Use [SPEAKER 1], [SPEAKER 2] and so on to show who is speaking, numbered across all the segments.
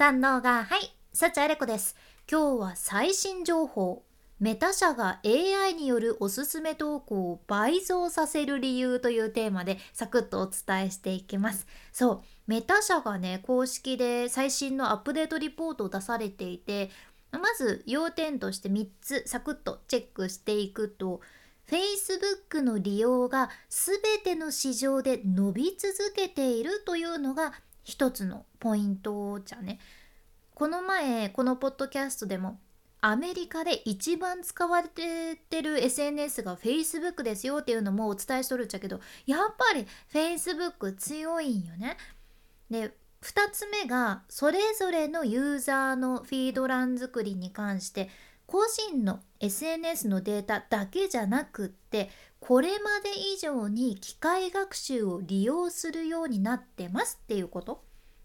[SPEAKER 1] 三能がはい幸あれ子です。今日は最新情報。メタ社が AI によるおすすめ投稿を倍増させる理由というテーマでサクッとお伝えしていきます。そうメタ社がね公式で最新のアップデートリポートを出されていてまず要点として3つサクッとチェックしていくと Facebook の利用が全ての市場で伸び続けているというのが一つのポイントじゃねこの前このポッドキャストでもアメリカで一番使われてる SNS が Facebook ですよっていうのもお伝えしとるっちゃけどやっぱり Facebook 強いんよね。で2つ目がそれぞれのユーザーのフィード欄作りに関して個人の SNS のデータだけじゃなくってこれまで以上に機械学習を利用するようになってますっていうこと？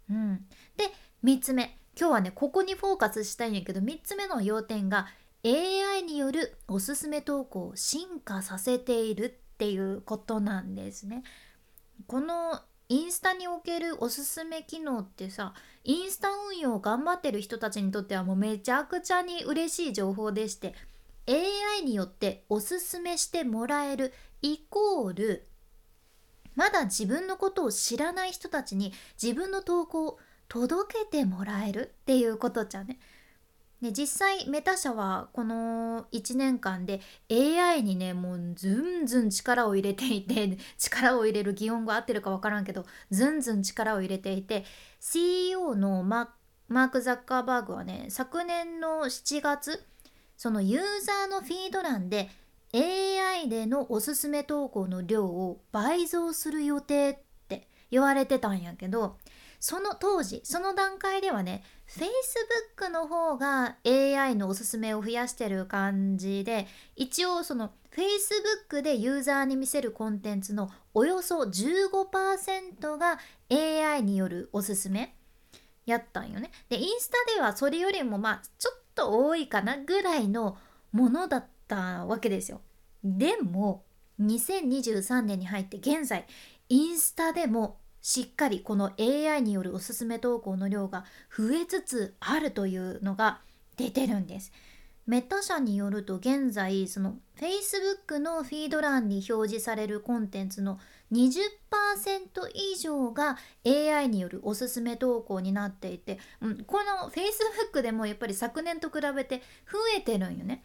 [SPEAKER 1] うん、で3つ目今日はねここにフォーカスしたいんやけど3つ目の要点が AI によるおすすめ投稿を進化させているっていうことなんですね。このインスタにおけるおすすめ機能ってさインスタ運用を頑張ってる人たちにとってはもうめちゃくちゃに嬉しい情報でして AI によっておすすめしてもらえるイコールまだ自分のことを知らない人たちに自分の投稿を届けてもらえるっていうことじゃね。ね、実際メタ社はこの1年間で AI にねもうずんずん力を入れていて 力を入れる擬音が合ってるか分からんけどずんずん力を入れていて CEO のマーク・ザッカーバーグはね昨年の7月そのユーザーのフィード欄で AI でのおすすめ投稿の量を倍増する予定って言われてたんやけどその当時その段階ではね Facebook の方が AI のおすすめを増やしてる感じで一応その Facebook でユーザーに見せるコンテンツのおよそ15%が AI によるおすすめやったんよね。でインスタではそれよりもまあちょっと多いかなぐらいのものだったわけですよ。でも2023年に入って現在インスタでもしっかりこの AI によるおすすめ投稿の量が増えつつあるというのが出てるんです。メタ社によると現在その Facebook のフィード欄に表示されるコンテンツの20%以上が AI によるおすすめ投稿になっていて、うん、この Facebook でもやっぱり昨年と比べて増えてるんよね。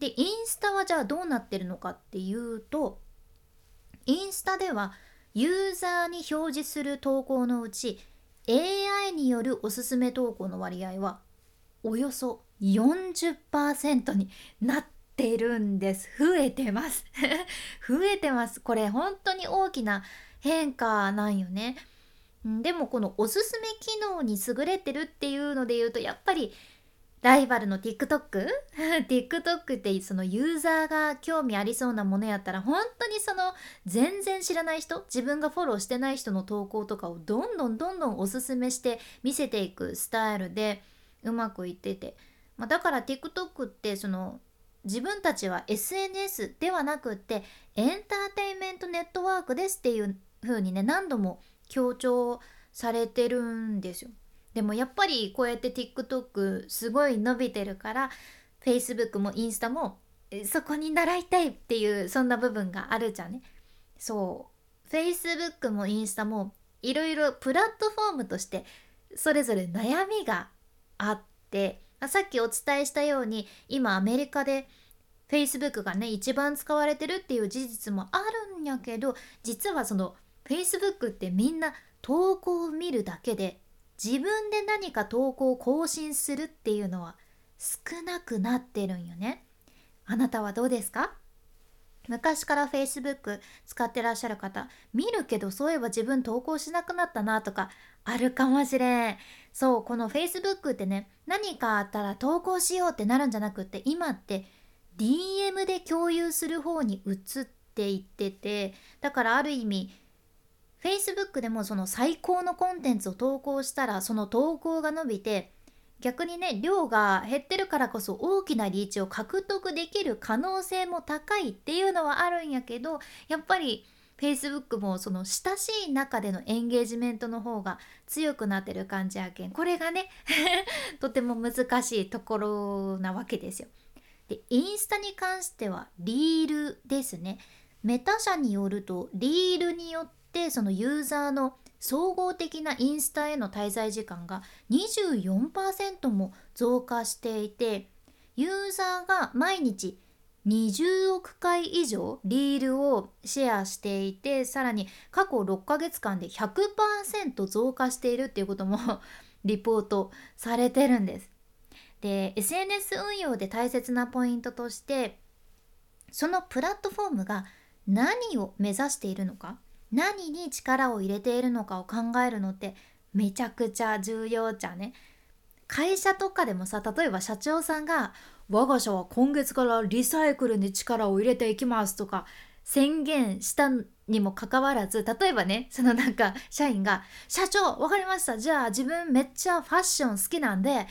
[SPEAKER 1] でインスタはじゃあどうなってるのかっていうとインスタではユーザーに表示する投稿のうち AI によるおすすめ投稿の割合はおよそ40%になってるんです。増えてます。増えてます。これ本当に大きな変化なんよね。でもこのおすすめ機能に優れてるっていうので言うとやっぱりライバルの TikTok?TikTok ってそのユーザーが興味ありそうなものやったら本当にその全然知らない人自分がフォローしてない人の投稿とかをどんどんどんどんおすすめして見せていくスタイルでうまくいってて、まあ、だから TikTok ってその自分たちは SNS ではなくってエンターテインメントネットワークですっていう風にね何度も強調されてるんですよ。でもやっぱりこうやって TikTok すごい伸びてるから Facebook もインスタもそこに習いたいっていうそんな部分があるじゃんね。そう Facebook もインスタもいろいろプラットフォームとしてそれぞれ悩みがあってさっきお伝えしたように今アメリカで Facebook がね一番使われてるっていう事実もあるんやけど実はその Facebook ってみんな投稿を見るだけで自分で何か投稿を更新するっていうのは少なくなってるんよね。あなたはどうですか？昔から Facebook 使ってらっしゃる方見るけどそういえば自分投稿しなくなったなとかあるかもしれんそうこの Facebook ってね何かあったら投稿しようってなるんじゃなくって今って DM で共有する方に移っていっててだからある意味 Facebook でもその最高のコンテンツを投稿したらその投稿が伸びて逆にね量が減ってるからこそ大きなリーチを獲得できる可能性も高いっていうのはあるんやけどやっぱり Facebook もその親しい中でのエンゲージメントの方が強くなってる感じやけんこれがね とても難しいところなわけですよ。でインスタに関してはリールですね。メタ社によるとリールによってそのユーザーの総合的なインスタへの滞在時間が24%も増加していてユーザーが毎日20億回以上リールをシェアしていてさらに過去6ヶ月間で100%増加しているっていうことも リポートされてるんです。で SNS 運用で大切なポイントとしてそのプラットフォームが何を目指しているのか何に力を入れているのかを考えるのってめちゃくちゃ重要じゃね。会社とかでもさ例えば社長さんが「我が社は今月からリサイクルに力を入れていきます」とか宣言したにもかかわらず例えばねそのなんか社員が「社長分かりましたじゃあ自分めっちゃファッション好きなんで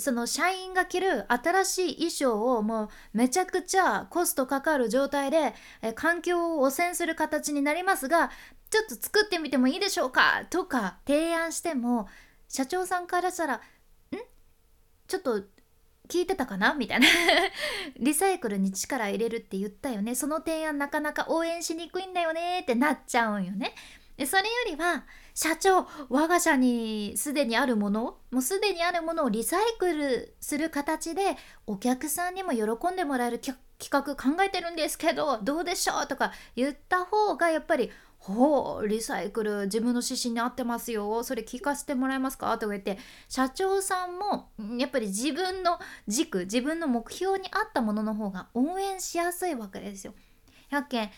[SPEAKER 1] その社員が着る新しい衣装をもうめちゃくちゃコストかかる状態で環境を汚染する形になりますがちょっと作ってみてもいいでしょうか?」とか提案しても社長さんからしたら「ちょっと聞いてたかな？みたいな。リサイクルに力入れるって言ったよね。その提案なかなか応援しにくいんだよねってなっちゃうんよね。でそれよりは社長我が社にすでにあるものもうすでにあるものをリサイクルする形でお客さんにも喜んでもらえる企画考えてるんですけどどうでしょう？とか言った方がやっぱりほうリサイクル自分の指針に合ってますよそれ聞かせてもらえますか？とか言って社長さんもやっぱり自分の軸自分の目標に合ったものの方が応援しやすいわけですよ。やけ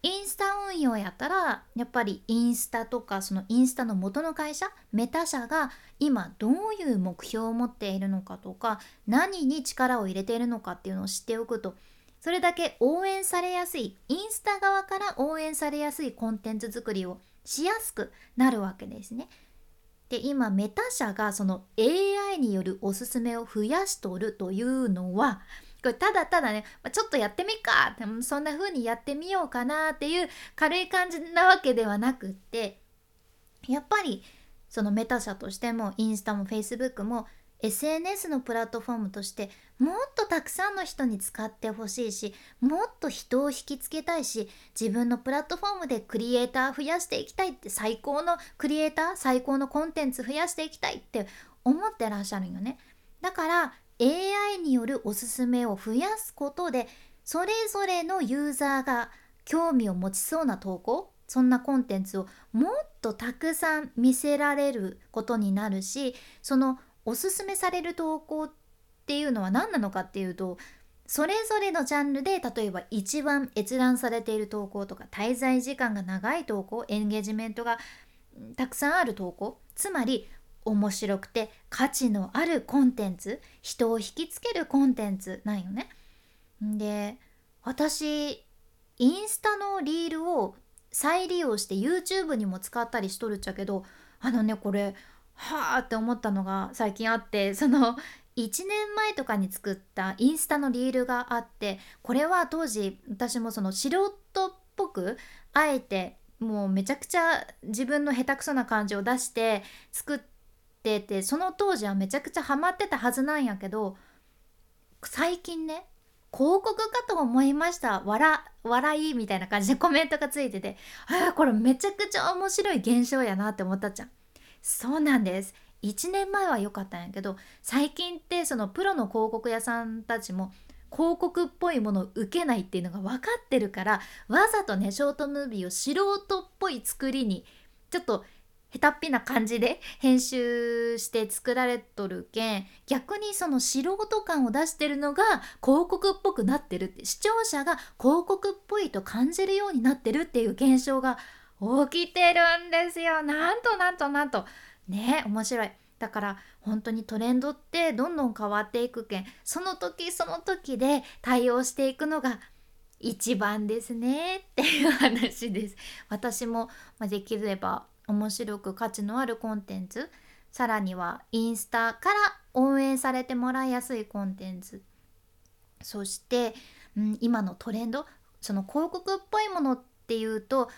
[SPEAKER 1] インスタ運用やったらやっぱりインスタとかそのインスタの元の会社メタ社が今どういう目標を持っているのかとか何に力を入れているのかっていうのを知っておくとそれだけ応援されやすいインスタ側から応援されやすいコンテンツ作りをしやすくなるわけですね。で今メタ社がその AI によるおすすめを増やしとるというのはこれただただねちょっとやってみっかそんな風にやってみようかなっていう軽い感じなわけではなくってやっぱりそのメタ社としてもインスタもフェイスブックも SNS のプラットフォームとしてもっとたくさんの人に使ってほしいしもっと人を引きつけたいし自分のプラットフォームでクリエイター増やしていきたいって最高のクリエイター最高のコンテンツ増やしていきたいって思ってらっしゃるよね。だから AI によるおすすめを増やすことでそれぞれのユーザーが興味を持ちそうな投稿そんなコンテンツをもっとたくさん見せられることになるしそのおすすめされる投稿っていうのは何なのかっていうとそれぞれのジャンルで例えば一番閲覧されている投稿とか滞在時間が長い投稿エンゲージメントがたくさんある投稿つまり面白くて価値のあるコンテンツ人を引きつけるコンテンツなんよね。で私インスタのリールを再利用して YouTube にも使ったりしとるっちゃけどあのねこれはあって思ったのが最近あってその1年前とかに作ったインスタのリールがあってこれは当時私もその素人っぽくあえてもうめちゃくちゃ自分の下手くそな感じを出して作っててその当時はめちゃくちゃハマってたはずなんやけど最近ね広告かと思いました笑笑いみたいな感じでコメントがついててあこれめちゃくちゃ面白い現象やなって思ったじゃん。そうなんです。1年前は良かったんやけど最近ってそのプロの広告屋さんたちも広告っぽいものを受けないっていうのが分かってるからわざとねショートムービーを素人っぽい作りにちょっと下手っぴな感じで編集して作られとるけん逆にその素人感を出してるのが広告っぽくなってるって視聴者が広告っぽいと感じるようになってるっていう現象が起きてるんですよ。なんとなんとなんと。ね面白い。だから本当にトレンドってどんどん変わっていくけんその時その時で対応していくのが一番ですね。っていう話です。私もできれば面白く価値のあるコンテンツさらにはインスタから応援されてもらいやすいコンテンツそして、うん、今のトレンドその広告っぽいものっっていうと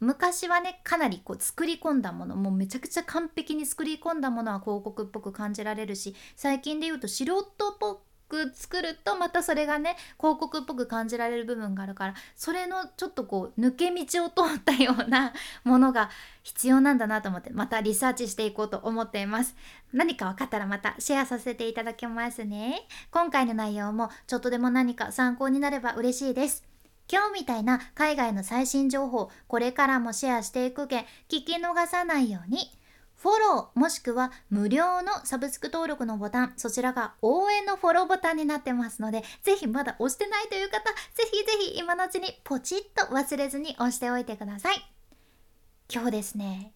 [SPEAKER 1] 昔はねかなりこう作り込んだものもうめちゃくちゃ完璧に作り込んだものは広告っぽく感じられるし最近で言うと素人っぽく作るとまたそれがね広告っぽく感じられる部分があるからそれのちょっとこう抜け道を通ったような ものが必要なんだなと思ってまたリサーチしていこうと思っています。何か分かったらまたシェアさせていただきますね。今回の内容もちょっとでも何か参考になれば嬉しいです。今日みたいな海外の最新情報これからもシェアしていくけん聞き逃さないように。フォローもしくは無料のサブスク登録のボタンそちらが応援のフォローボタンになってますのでぜひまだ押してないという方ぜひぜひ今のうちにポチッと忘れずに押しておいてください。今日ですね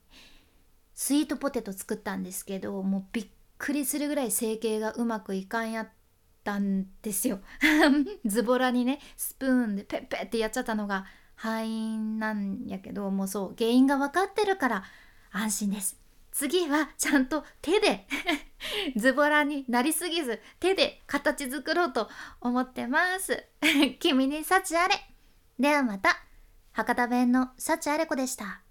[SPEAKER 1] スイートポテト作ったんですけどもうびっくりするぐらい成形がうまくいかんやったんですよ。ズボラにねスプーンでペッペッってやっちゃったのが敗因なんやけどもうそう原因が分かってるから安心です。次はちゃんと手で ズボラになりすぎず手で形作ろうと思ってます。君に幸あれ。ではまた。博多弁の幸あれ子でした。